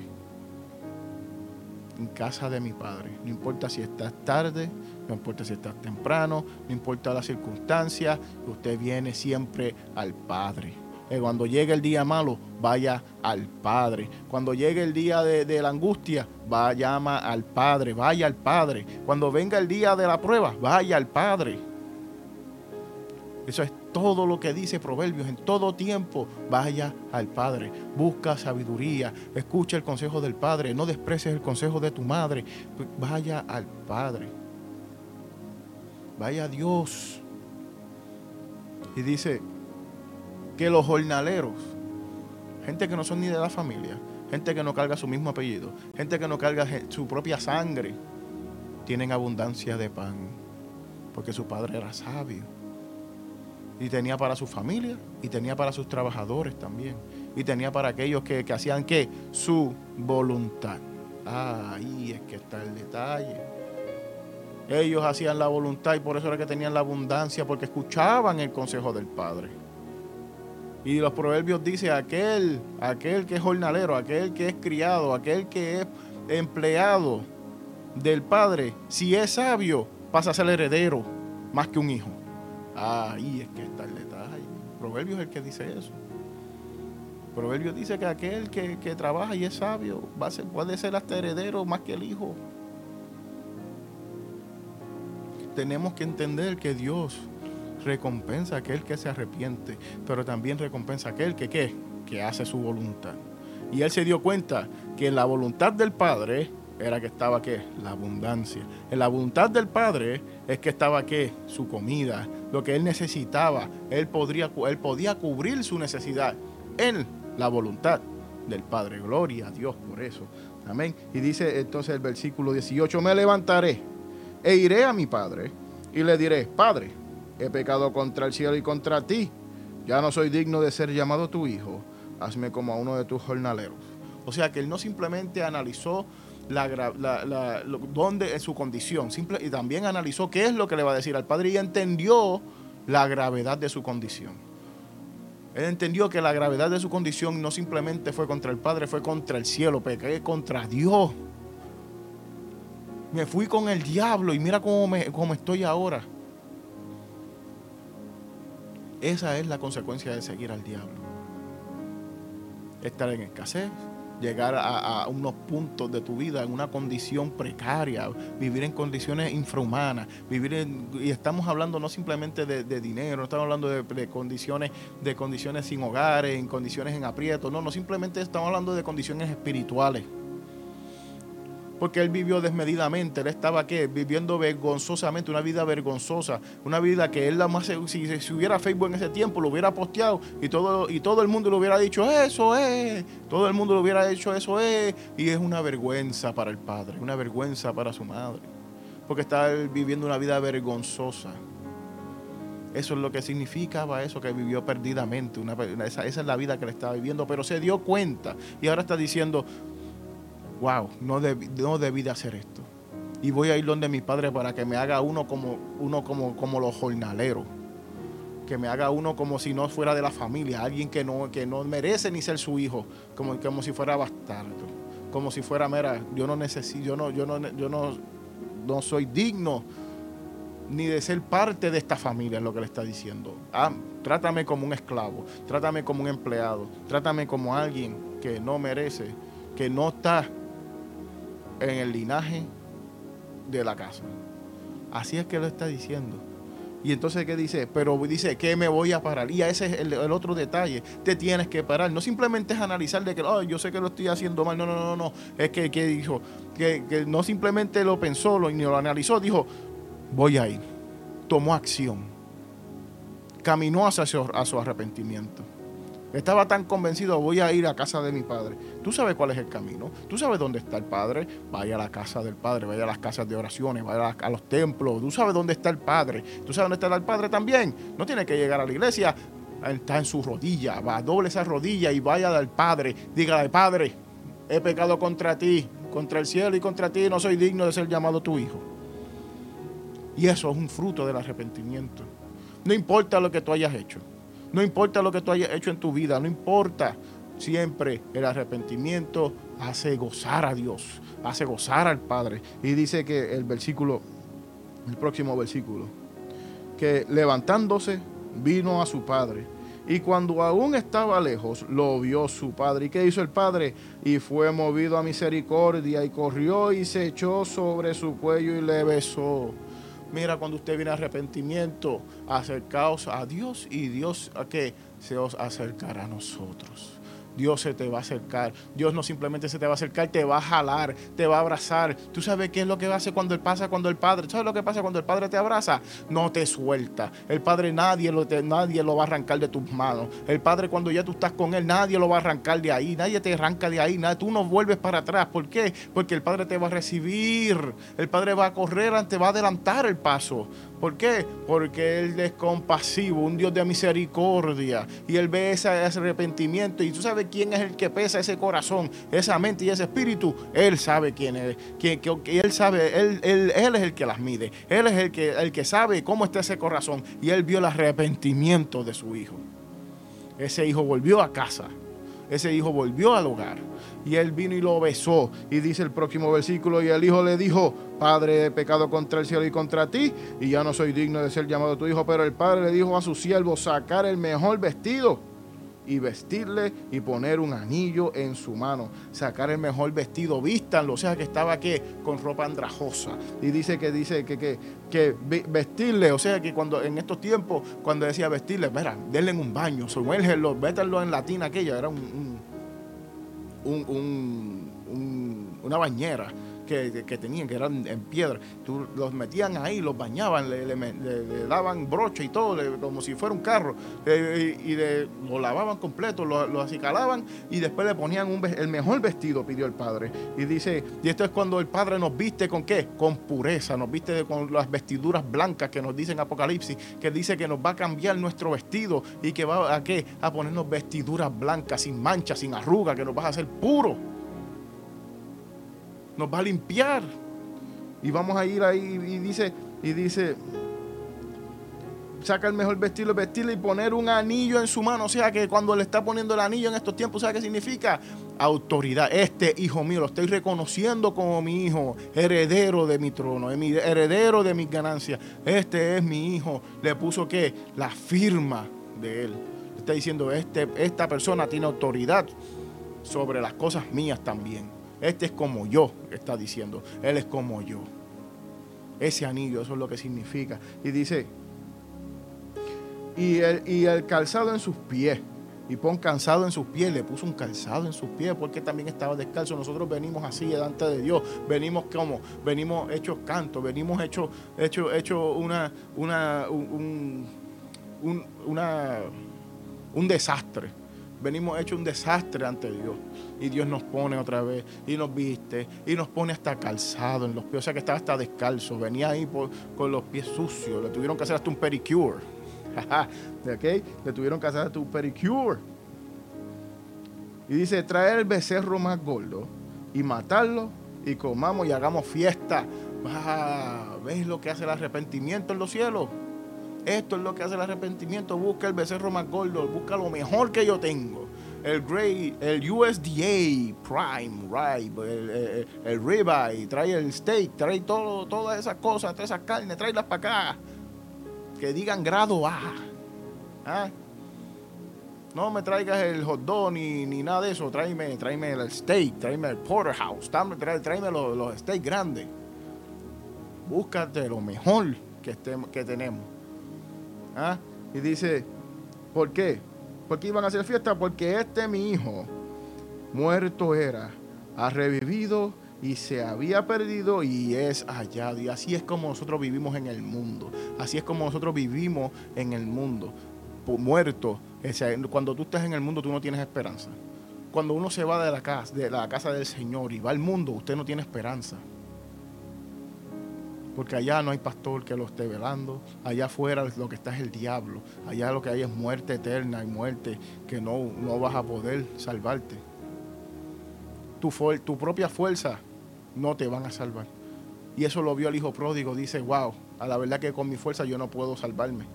en casa de mi padre, no importa si estás tarde, no importa si estás temprano, no importa la circunstancia, usted viene siempre al Padre. Cuando llegue el día malo, vaya al Padre. Cuando llegue el día de, de, la angustia, vaya llama al Padre, vaya al Padre. Cuando venga el día de la prueba, vaya al Padre. Eso es todo lo que dice Proverbios, en todo tiempo, vaya al Padre, busca sabiduría, escucha el consejo del Padre, no desprecies el consejo de tu madre, vaya al Padre, vaya a Dios. Y dice que los jornaleros, gente que no son ni de la familia, gente que no carga su mismo apellido, gente que no carga su propia sangre, tienen abundancia de pan, porque su padre era sabio y tenía para su familia y tenía para sus trabajadores también. Y tenía para aquellos que, hacían que su voluntad. ahí es que está el detalle. Ellos hacían la voluntad y por eso era que tenían la abundancia, porque escuchaban el consejo del Padre. Y los proverbios dicen, aquel, aquel que es jornalero, aquel que es criado, aquel que es empleado del Padre, si es sabio, pasa a ser heredero más que un hijo. Ahí es que está el detalle. Proverbios es el que dice eso. Proverbio dice que aquel que, trabaja y es sabio va a ser, puede ser hasta heredero más que el hijo. Tenemos que entender que Dios recompensa a aquel que se arrepiente, pero también recompensa a aquel que, que hace su voluntad. Y él se dio cuenta que la voluntad del Padre era que estaba qué? La abundancia. En la voluntad del Padre es que estaba qué? Su comida, lo que él necesitaba. Él, podría, él podía cubrir su necesidad en la voluntad del Padre. Gloria a Dios por eso. Amén. Y dice entonces el versículo 18, me levantaré e iré a mi Padre y le diré, Padre, he pecado contra el cielo y contra ti. Ya no soy digno de ser llamado tu hijo. Hazme como a uno de tus jornaleros. O sea que él no simplemente analizó la, la, dónde es su condición. Simple, y también analizó qué es lo que le va a decir al Padre y entendió la gravedad de su condición. Él entendió que la gravedad de su condición no simplemente fue contra el Padre, fue contra el cielo, pequé contra Dios. Me fui con el diablo y mira cómo, me, cómo estoy ahora. Esa es la consecuencia de seguir al diablo. Estar en escasez, llegar a, unos puntos de tu vida en una condición precaria, vivir en condiciones infrahumanas, vivir en, y estamos hablando no simplemente de, dinero, no estamos hablando de, condiciones, de condiciones sin hogares, en condiciones en aprieto, no, no simplemente estamos hablando de condiciones espirituales porque él vivió desmedidamente, él estaba ¿qué? viviendo vergonzosamente, una vida vergonzosa, una vida que él más si, si, hubiera Facebook en ese tiempo lo hubiera posteado y todo y todo el mundo le hubiera dicho eso es, todo el mundo le hubiera dicho eso es y es una vergüenza para el padre, una vergüenza para su madre, porque está viviendo una vida vergonzosa. Eso es lo que significaba eso que vivió perdidamente. esa, esa es la vida que le estaba viviendo, pero se dio cuenta y ahora está diciendo, wow, no debí, debí de hacer esto. Y voy a ir donde mi padre para que me haga uno como, uno como, como los jornaleros. Que me haga uno como si no fuera de la familia, alguien que no, que no merece ni ser su hijo, como, como si fuera bastardo, como si fuera mera, yo no necesito, yo no, yo no, yo no, no soy digno ni de ser parte de esta familia, es lo que le está diciendo. Ah, trátame como un esclavo, trátame como un empleado, trátame como alguien que no merece, que no está en el linaje de la casa. Así es que lo está diciendo. Y entonces, ¿qué dice? Pero dice que me voy a parar. Y ese es el, otro detalle. Te tienes que parar. No simplemente es analizar de que, oh, yo sé que lo estoy haciendo mal. No, no, no, no. Es que, dijo, que, no simplemente lo pensó lo, ni lo analizó. Dijo, voy a ir. Tomó acción. Caminó hacia a su arrepentimiento. Estaba tan convencido, voy a ir a casa de mi padre. Tú sabes cuál es el camino. Tú sabes dónde está el padre. Vaya a la casa del padre, vaya a las casas de oraciones, vaya a, los templos. Tú sabes dónde está el padre. Tú sabes dónde está el padre también. No tiene que llegar a la iglesia. Está en su rodilla. Va, doble esa rodilla y vaya al padre. Dígale, padre, he pecado contra ti, contra el cielo y contra ti. No soy digno de ser llamado tu hijo. Y eso es un fruto del arrepentimiento. No importa lo que tú hayas hecho. No importa lo que tú hayas hecho en tu vida, no importa. Siempre el arrepentimiento hace gozar a Dios, hace gozar al Padre. Y dice que el versículo, el próximo versículo, que levantándose vino a su padre. Y cuando aún estaba lejos, lo vio su padre. ¿Y qué hizo el padre? Y fue movido a misericordia y corrió y se echó sobre su cuello y le besó. Mira, cuando usted viene a arrepentimiento, acercaos a Dios y Dios a que se os acercará a nosotros. Dios se te va a acercar. Dios no simplemente se te va a acercar, te va a jalar, te va a abrazar. ¿Tú sabes qué es lo que hace cuando él pasa cuando el Padre? ¿Sabes lo que pasa cuando el Padre te abraza? No te suelta. El Padre nadie lo, nadie lo va a arrancar de tus manos. El Padre cuando ya tú estás con él, nadie lo va a arrancar de ahí. Nadie te arranca de ahí. Tú no vuelves para atrás. ¿Por qué? Porque el Padre te va a recibir. El Padre va a correr, te va a adelantar el paso. ¿Por qué? Porque Él es compasivo, un Dios de misericordia. Y Él ve ese, arrepentimiento. Y tú sabes quién es el que pesa ese corazón, esa mente y ese espíritu. Él sabe quién es. que él sabe, él, él, es el que las mide. Él es el que, el que sabe cómo está ese corazón. Y Él vio el arrepentimiento de su hijo. Ese hijo volvió a casa. Ese hijo volvió al hogar y él vino y lo besó. Y dice el próximo versículo, y el hijo le dijo, Padre, he pecado contra el cielo y contra ti, y ya no soy digno de ser llamado tu hijo. Pero el padre le dijo a su siervo, sacar el mejor vestido y vestirle y poner un anillo en su mano, sacar el mejor vestido, vístanlo, o sea que estaba que con ropa andrajosa. Y dice que dice que, que, vestirle, o sea que cuando en estos tiempos, cuando decía vestirle, mira, denle un baño, sumérgelo, métanlo en la tina aquella, era un, una bañera que, tenían, que eran en piedra. Tú los metían ahí, los bañaban, le, daban broche y todo, como si fuera un carro, y lo lavaban completo, lo, acicalaban y después le ponían un, el mejor vestido, pidió el Padre. Y dice, y esto es cuando el Padre nos viste con qué? Con pureza, nos viste con las vestiduras blancas que nos dicen Apocalipsis, que dice que nos va a cambiar nuestro vestido y que va a qué? A ponernos vestiduras blancas, sin manchas, sin arrugas, que nos va a hacer puro nos va a limpiar. Y vamos a ir ahí y dice, y dice, saca el mejor vestido, vestirle y poner un anillo en su mano. O sea que cuando le está poniendo el anillo en estos tiempos, ¿sabe qué significa? Autoridad. Este hijo mío lo estoy reconociendo como mi hijo, heredero de mi trono, heredero de mis ganancias. Este es mi hijo. Le puso que la firma de él. Está diciendo, este, esta persona tiene autoridad sobre las cosas mías también. Este es como yo, está diciendo. Él es como yo. Ese anillo, eso es lo que significa. Y dice, y el, y el calzado en sus pies. Y pon calzado en sus pies, le puso un calzado en sus pies porque también estaba descalzo. Nosotros venimos así delante de Dios. Venimos como, venimos hechos cantos, venimos hechos, hecho, hecho una, una, un, una, un desastre venimos hecho un desastre ante Dios. Y Dios nos pone otra vez y nos viste y nos pone hasta calzado en los pies. O sea que estaba hasta descalzo. Venía ahí con los pies sucios. Le tuvieron que hacer hasta un pedicure. ¿Okay? Le tuvieron que hacer hasta un pedicure. Y dice, traer el becerro más gordo y matarlo y comamos y hagamos fiesta. Ah, ¿Ves lo que hace el arrepentimiento en los cielos? Esto es lo que hace el arrepentimiento. Busca el becerro más gordo, busca lo mejor que yo tengo. El, gray, el USDA Prime, el, el, ribeye, trae el steak, trae todo, todas esas cosas, todas esas carnes, tráelas para acá. Que digan grado A. ¿Ah? No me traigas el hot dog ni, ni, nada de eso. Tráeme, tráeme el steak, tráeme el porterhouse, tráeme, tráeme los, los steaks grandes. Búscate lo mejor que, que tenemos. ¿Ah? Y dice, ¿por qué? ¿Por qué iban a hacer fiesta? Porque este mi hijo, muerto era, ha revivido y se había perdido y es hallado. Y así es como nosotros vivimos en el mundo. Así es como nosotros vivimos en el mundo. Muerto. Cuando tú estás en el mundo, tú no tienes esperanza. Cuando uno se va de la casa, de la casa del Señor y va al mundo, usted no tiene esperanza porque allá no hay pastor que lo esté velando, allá afuera lo que está es el diablo, allá lo que hay es muerte eterna y muerte que no, no vas a poder salvarte. Tu, tu propia fuerza no te van a salvar. Y eso lo vio el hijo pródigo, dice, wow, a la verdad que con mi fuerza yo no puedo salvarme.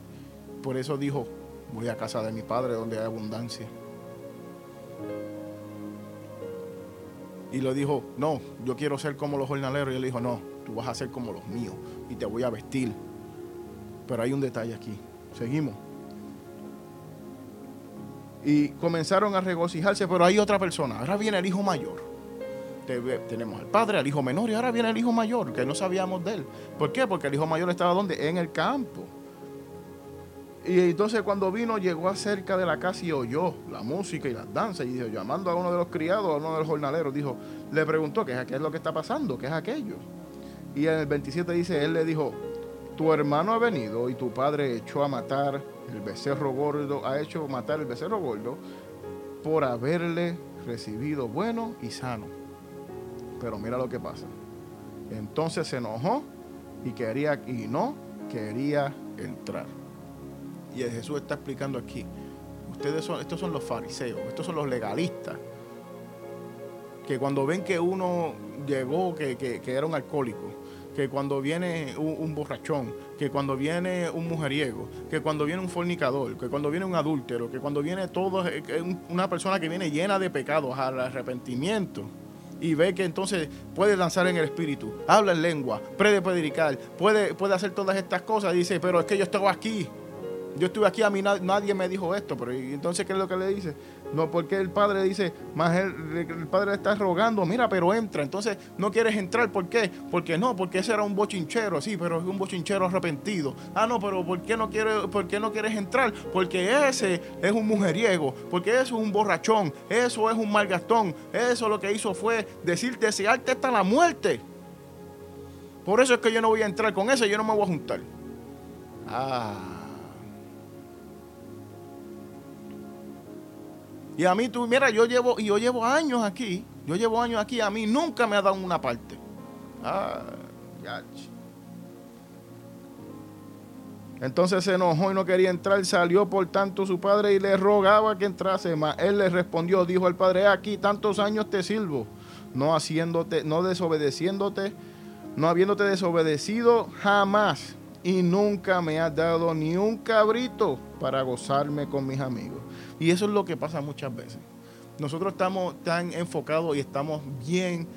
Por eso dijo, voy a casa de mi padre donde hay abundancia. Y le dijo, no, yo quiero ser como los jornaleros. Y él dijo, no, vas a ser como los míos y te voy a vestir. Pero hay un detalle aquí. Seguimos. Y comenzaron a regocijarse, pero hay otra persona. Ahora viene el hijo mayor. Tenemos al padre, al hijo menor y ahora viene el hijo mayor, que no sabíamos de él. ¿Por qué? Porque el hijo mayor estaba donde? En el campo. Y entonces cuando vino, llegó acerca de la casa y oyó la música y las danzas. Y dijo, llamando a uno de los criados, a uno de los jornaleros, dijo, le preguntó, ¿qué es, qué es lo que está pasando? ¿Qué es aquello? Y en el 27 dice, él le dijo, tu hermano ha venido y tu padre echó a matar el becerro gordo, ha hecho matar el becerro gordo por haberle recibido bueno y sano. Pero mira lo que pasa. Entonces se enojó y quería y no quería entrar. Y Jesús está explicando aquí. Ustedes son, estos son los fariseos, estos son los legalistas. Que cuando ven que uno llegó, que, que era un alcohólico, que cuando viene un, borrachón, que cuando viene un mujeriego, que cuando viene un fornicador, que cuando viene un adúltero, que cuando viene todo, eh, una persona que viene llena de pecados al arrepentimiento y ve que entonces puede lanzar en el espíritu, habla en lengua, puede predicar, puede, puede hacer todas estas cosas, dice, pero es que yo estoy aquí. Yo estuve aquí, a mí nadie me dijo esto, pero entonces, ¿qué es lo que le dice? No, porque el padre dice, más el, padre está rogando, mira, pero entra. Entonces, no quieres entrar, ¿por qué? Porque no, porque ese era un bochinchero, sí, pero es un bochinchero arrepentido. Ah, no, pero ¿por qué no, quiere, por qué no quieres entrar? Porque ese es un mujeriego, porque eso es un borrachón, eso es un malgastón. Eso lo que hizo fue decir, desearte hasta la muerte. Por eso es que yo no voy a entrar con ese, yo no me voy a juntar. Ah. Y a mí, tú, mira, yo llevo, yo llevo años aquí, yo llevo años aquí, a mí nunca me ha dado una parte. Ah, Entonces se enojó y no quería entrar, salió por tanto su padre y le rogaba que entrase, mas él le respondió, dijo el padre, aquí tantos años te sirvo, no haciéndote, no desobedeciéndote, no habiéndote desobedecido jamás, y nunca me has dado ni un cabrito para gozarme con mis amigos. Y eso es lo que pasa muchas veces. Nosotros estamos tan enfocados y estamos bien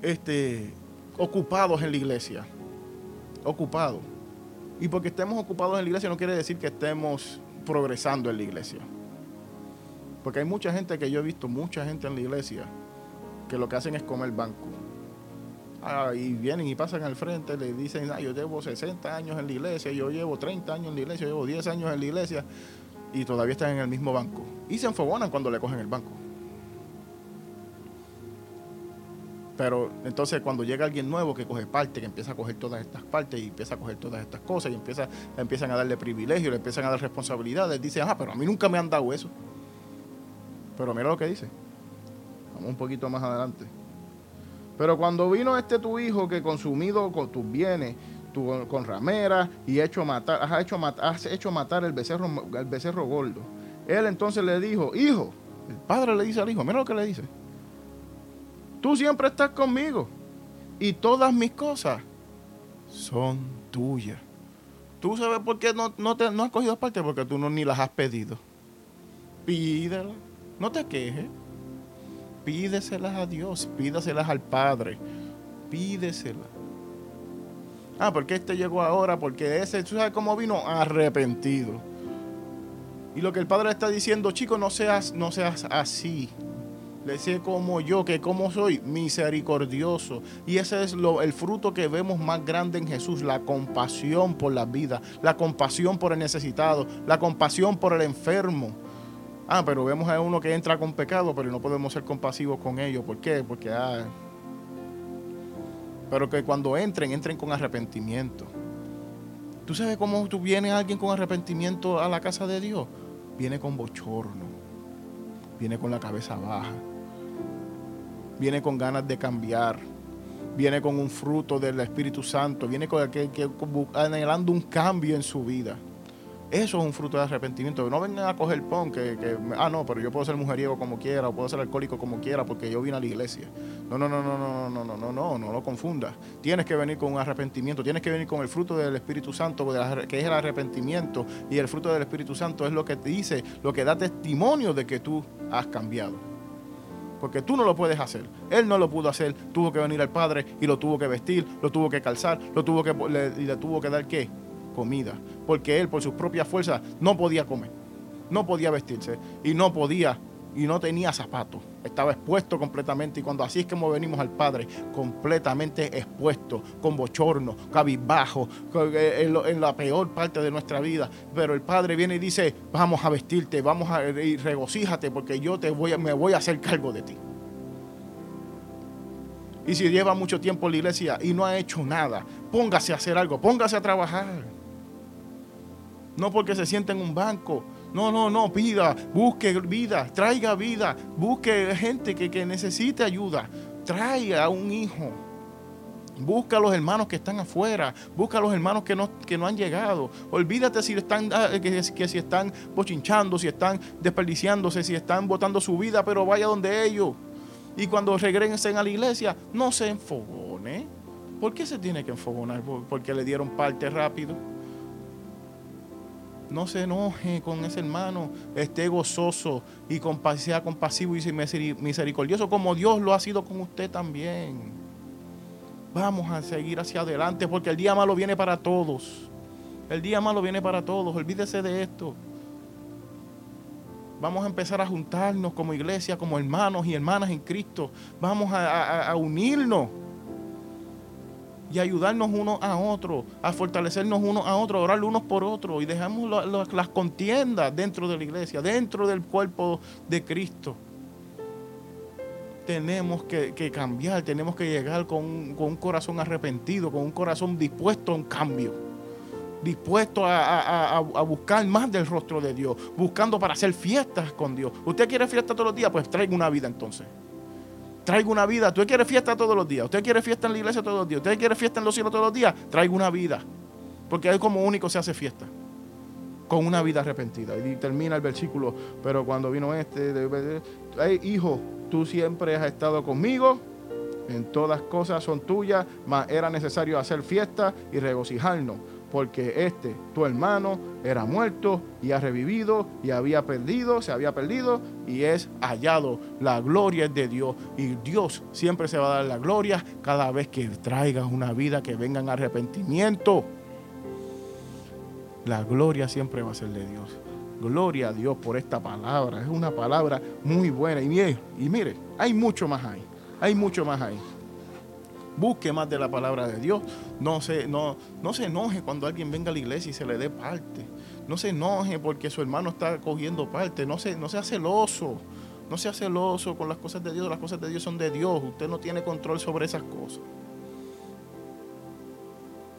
este, ocupados en la iglesia. Ocupados. Y porque estemos ocupados en la iglesia no quiere decir que estemos progresando en la iglesia. Porque hay mucha gente que yo he visto, mucha gente en la iglesia, que lo que hacen es comer banco. Ah, y vienen y pasan al frente, le dicen, ah, yo llevo 60 años en la iglesia, yo llevo 30 años en la iglesia, yo llevo 10 años en la iglesia y todavía están en el mismo banco. Y se enfogonan cuando le cogen el banco. Pero entonces cuando llega alguien nuevo que coge parte, que empieza a coger todas estas partes y empieza a coger todas estas cosas y empieza, empiezan a darle privilegios, le empiezan a dar responsabilidades, dice, ah, pero a mí nunca me han dado eso. Pero mira lo que dice. Vamos un poquito más adelante. Pero cuando vino este tu hijo que consumido con tus bienes con ramera y hecho matar, has hecho, has hecho matar el becerro, el becerro gordo. Él entonces le dijo, hijo, el padre le dice al hijo, mira lo que le dice. Tú siempre estás conmigo y todas mis cosas son tuyas. ¿Tú sabes por qué no, no, te, no has cogido parte? Porque tú no ni las has pedido. Pídelas. No te quejes. Pídeselas a Dios. Pídaselas al Padre. Pídeselas. Ah, porque este llegó ahora, porque ese, ¿tú sabes cómo vino? Arrepentido. Y lo que el padre está diciendo, chico, no seas, no seas así. Le sé como yo, que como soy, misericordioso. Y ese es lo, el fruto que vemos más grande en Jesús, la compasión por la vida, la compasión por el necesitado, la compasión por el enfermo. Ah, pero vemos a uno que entra con pecado, pero no podemos ser compasivos con ellos. ¿Por qué? Porque ah, pero que cuando entren, entren con arrepentimiento. ¿Tú sabes cómo tú vienes alguien con arrepentimiento a la casa de Dios? Viene con bochorno, viene con la cabeza baja, viene con ganas de cambiar, viene con un fruto del Espíritu Santo, viene con, que, que, anhelando un cambio en su vida. Eso es un fruto de arrepentimiento. No vengan a coger pon que, que, ah, no, pero yo puedo ser mujeriego como quiera, o puedo ser alcohólico como quiera, porque yo vine a la iglesia. No, no, no, no, no, no, no, no, no, no lo confundas. Tienes que venir con un arrepentimiento, tienes que venir con el fruto del Espíritu Santo, que es el arrepentimiento. Y el fruto del Espíritu Santo es lo que te dice, lo que da testimonio de que tú has cambiado. Porque tú no lo puedes hacer. Él no lo pudo hacer. Tuvo que venir al Padre y lo tuvo que vestir, lo tuvo que calzar, lo tuvo que, y le tuvo que dar qué? comida, porque él por sus propias fuerzas no podía comer, no podía vestirse y no podía y no tenía zapatos. Estaba expuesto completamente y cuando así es como venimos al Padre, completamente expuesto, con bochorno, cabizbajo, en, en, la peor parte de nuestra vida. Pero el Padre viene y dice, vamos a vestirte, vamos a regocíjate porque yo te voy, me voy a hacer cargo de ti. Y si lleva mucho tiempo en la iglesia y no ha hecho nada, póngase a hacer algo, póngase a trabajar no porque se sienta en un banco. No, no, no, pida, busque vida, traiga vida, busque gente que, necesite ayuda. Traiga a un hijo. Busca a los hermanos que están afuera. Busca a los hermanos que no, que no han llegado. Olvídate si están, ah, que, si están bochinchando, si están desperdiciándose, si están botando su vida, pero vaya donde ellos. Y cuando regresen a la iglesia, no se enfogone. ¿Por qué se tiene que enfogonar? Porque le dieron parte rápido. No se enoje con ese hermano, esté gozoso y sea compasivo y misericordioso como Dios lo ha sido con usted también. Vamos a seguir hacia adelante porque el día malo viene para todos. El día malo viene para todos. Olvídese de esto. Vamos a empezar a juntarnos como iglesia, como hermanos y hermanas en Cristo. Vamos a, unirnos y ayudarnos unos a otros, a fortalecernos unos a otros, a orar unos por otros y dejamos las contiendas dentro de la iglesia, dentro del cuerpo de Cristo. Tenemos que, cambiar, tenemos que llegar con, con un corazón arrepentido, con un corazón dispuesto a un cambio dispuesto a, buscar más del rostro de Dios, buscando para hacer fiestas con Dios. ¿Usted quiere fiesta todos los días? Pues traiga una vida entonces. Traiga una vida. ¿Usted quiere fiesta todos los días? ¿Usted quiere fiesta en la iglesia todos los días? ¿Usted quiere fiesta en los cielos todos los días? Traiga una vida. Porque es como único se hace fiesta. Con una vida arrepentida. Y termina el versículo. Pero cuando vino este, hijo, tú siempre has estado conmigo. En todas cosas son tuyas, mas era necesario hacer fiesta y regocijarnos porque este, tu hermano, era muerto y ha revivido y había perdido, se había perdido y es hallado. La gloria es de Dios y Dios siempre se va a dar la gloria cada vez que traigas una vida que venga en arrepentimiento. La gloria siempre va a ser de Dios. Gloria a Dios por esta palabra. Es una palabra muy buena. Y mire, y mire, hay mucho más ahí. Hay mucho más ahí busque más de la palabra de Dios. No se, no, no se enoje cuando alguien venga a la iglesia y se le dé parte. No se enoje porque su hermano está cogiendo parte. No, se, no sea celoso. No sea celoso con las cosas de Dios. Las cosas de Dios son de Dios. Usted no tiene control sobre esas cosas.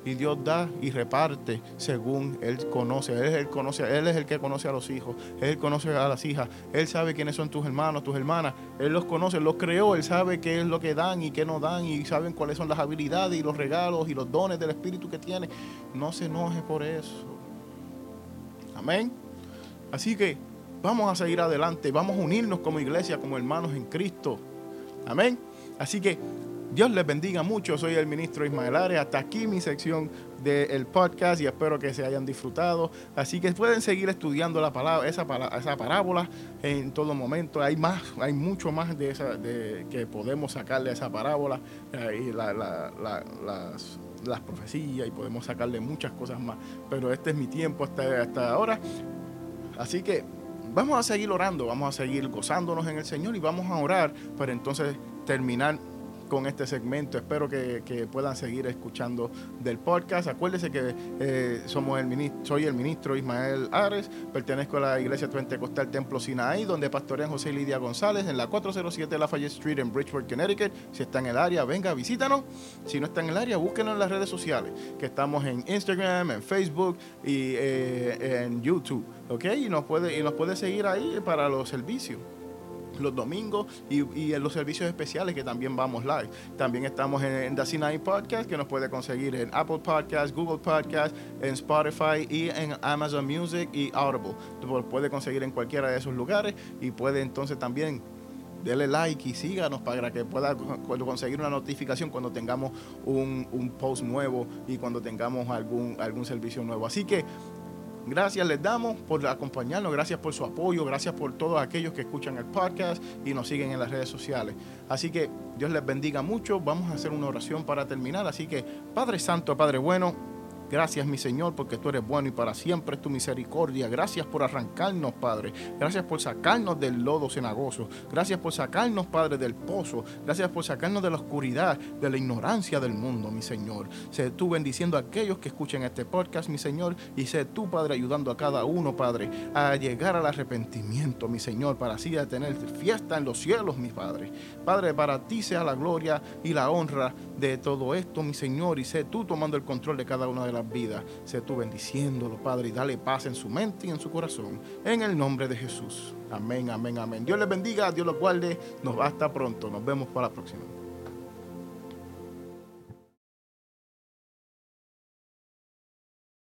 Y Dios da y reparte según Él conoce. Él el, conoce, Él es el que conoce a los hijos. Él conoce a las hijas. Él sabe quiénes son tus hermanos, tus hermanas. Él los conoce, los creó. Él sabe qué es lo que dan y qué no dan. Y saben cuáles son las habilidades y los regalos y los dones del Espíritu que tiene. No se enoje por eso. Amén. Así que vamos a seguir adelante. Vamos a unirnos como iglesia, como hermanos en Cristo. Amén. Así que Dios les bendiga mucho. Soy el ministro Ismael Ares. Hasta aquí mi sección del podcast y espero que se hayan disfrutado. Así que pueden seguir estudiando la palabra, esa, parábola en todo momento. Hay más, hay mucho más de esa que podemos sacarle a esa parábola y las, profecías y podemos sacarle muchas cosas más. Pero este es mi tiempo hasta ahora. Así que vamos a seguir orando, vamos a seguir gozándonos en el Señor y vamos a orar para entonces terminar con este segmento. Espero que, puedan seguir escuchando del podcast. Acuérdense que eh, somos el ministro, soy el ministro Ismael Ares, pertenezco a la Iglesia Pentecostal Templo Sinaí, donde pastorean José Lidia González en la 407 Lafayette Street en Bridgeport, Connecticut. Si está en el área, venga, visítanos. Si no está en el área, búsquenos en las redes sociales, que estamos en Instagram, en Facebook y eh, en YouTube. ¿Ok? Y nos, puede, y nos puede seguir ahí para los servicios los domingos y, en los servicios especiales que también vamos live. También estamos en, The C9 Podcast, que nos puede conseguir en Apple Podcast, Google Podcast, en Spotify y en Amazon Music y Audible. Lo puede conseguir en cualquiera de esos lugares y puede entonces también dele like y síganos para que pueda conseguir una notificación cuando tengamos un, un, post nuevo y cuando tengamos algún, algún servicio nuevo. Así que Gracias les damos por acompañarnos, gracias por su apoyo, gracias por todos aquellos que escuchan el podcast y nos siguen en las redes sociales. Así que Dios les bendiga mucho. Vamos a hacer una oración para terminar. Así que Padre Santo, Padre bueno, Gracias, mi Señor, porque tú eres bueno y para siempre es tu misericordia. Gracias por arrancarnos, Padre. Gracias por sacarnos del lodo cenagoso. Gracias por sacarnos, Padre, del pozo. Gracias por sacarnos de la oscuridad, de la ignorancia del mundo, mi Señor. Sé tú bendiciendo a aquellos que escuchen este podcast, mi Señor, y sé tú, Padre, ayudando a cada uno, Padre, a llegar al arrepentimiento, mi Señor, para así tener fiesta en los cielos, mi Padre. Padre, para ti sea la gloria y la honra de todo esto, mi Señor, y sé tú tomando el control de cada una de las vida. Sé tú bendiciéndolo, Padre, y dale paz en su mente y en su corazón. En el nombre de Jesús. Amén, amén, amén. Dios les bendiga, Dios los guarde. Nos hasta pronto. Nos vemos para la próxima.